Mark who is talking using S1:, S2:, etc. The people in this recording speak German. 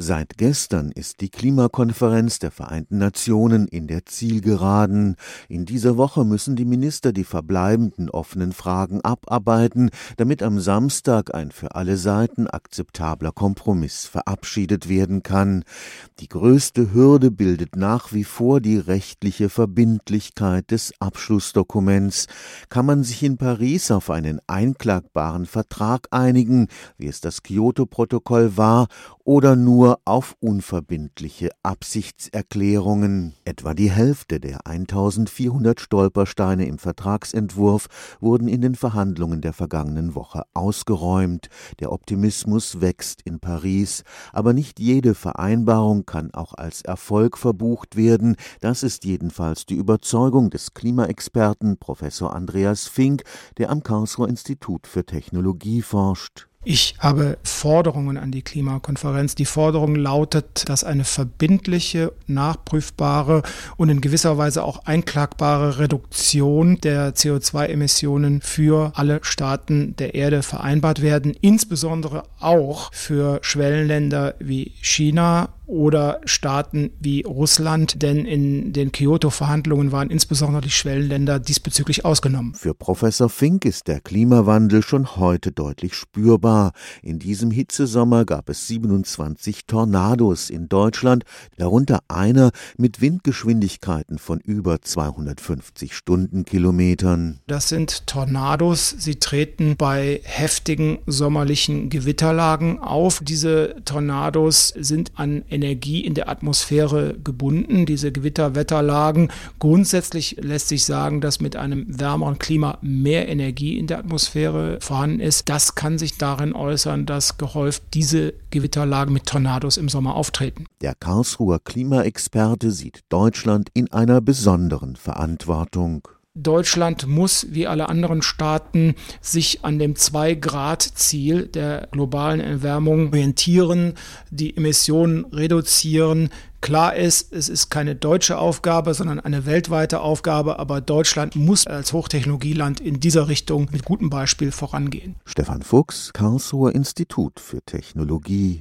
S1: Seit gestern ist die Klimakonferenz der Vereinten Nationen in der Zielgeraden. In dieser Woche müssen die Minister die verbleibenden offenen Fragen abarbeiten, damit am Samstag ein für alle Seiten akzeptabler Kompromiss verabschiedet werden kann. Die größte Hürde bildet nach wie vor die rechtliche Verbindlichkeit des Abschlussdokuments. Kann man sich in Paris auf einen einklagbaren Vertrag einigen, wie es das Kyoto-Protokoll war, oder nur auf unverbindliche Absichtserklärungen. Etwa die Hälfte der 1400 Stolpersteine im Vertragsentwurf wurden in den Verhandlungen der vergangenen Woche ausgeräumt. Der Optimismus wächst in Paris, aber nicht jede Vereinbarung kann auch als Erfolg verbucht werden. Das ist jedenfalls die Überzeugung des Klimaexperten Professor Andreas Fink, der am Karlsruher Institut für Technologie forscht.
S2: Ich habe Forderungen an die Klimakonferenz. Die Forderung lautet, dass eine verbindliche, nachprüfbare und in gewisser Weise auch einklagbare Reduktion der CO2-Emissionen für alle Staaten der Erde vereinbart werden, insbesondere auch für Schwellenländer wie China oder Staaten wie Russland, denn in den Kyoto-Verhandlungen waren insbesondere die Schwellenländer diesbezüglich ausgenommen.
S1: Für Professor Fink ist der Klimawandel schon heute deutlich spürbar. In diesem Hitzesommer gab es 27 Tornados in Deutschland, darunter einer mit Windgeschwindigkeiten von über 250 Stundenkilometern.
S2: Das sind Tornados. Sie treten bei heftigen sommerlichen Gewitterlagen auf. Diese Tornados sind an Energie in der Atmosphäre gebunden, diese Gewitterwetterlagen. Grundsätzlich lässt sich sagen, dass mit einem wärmeren Klima mehr Energie in der Atmosphäre vorhanden ist. Das kann sich darin äußern, dass gehäuft diese Gewitterlagen mit Tornados im Sommer auftreten.
S1: Der Karlsruher Klimaexperte sieht Deutschland in einer besonderen Verantwortung.
S2: Deutschland muss wie alle anderen Staaten sich an dem 2-Grad-Ziel der globalen Erwärmung orientieren, die Emissionen reduzieren. Klar ist, es ist keine deutsche Aufgabe, sondern eine weltweite Aufgabe, aber Deutschland muss als Hochtechnologieland in dieser Richtung mit gutem Beispiel vorangehen.
S1: Stefan Fuchs, Karlsruher Institut für Technologie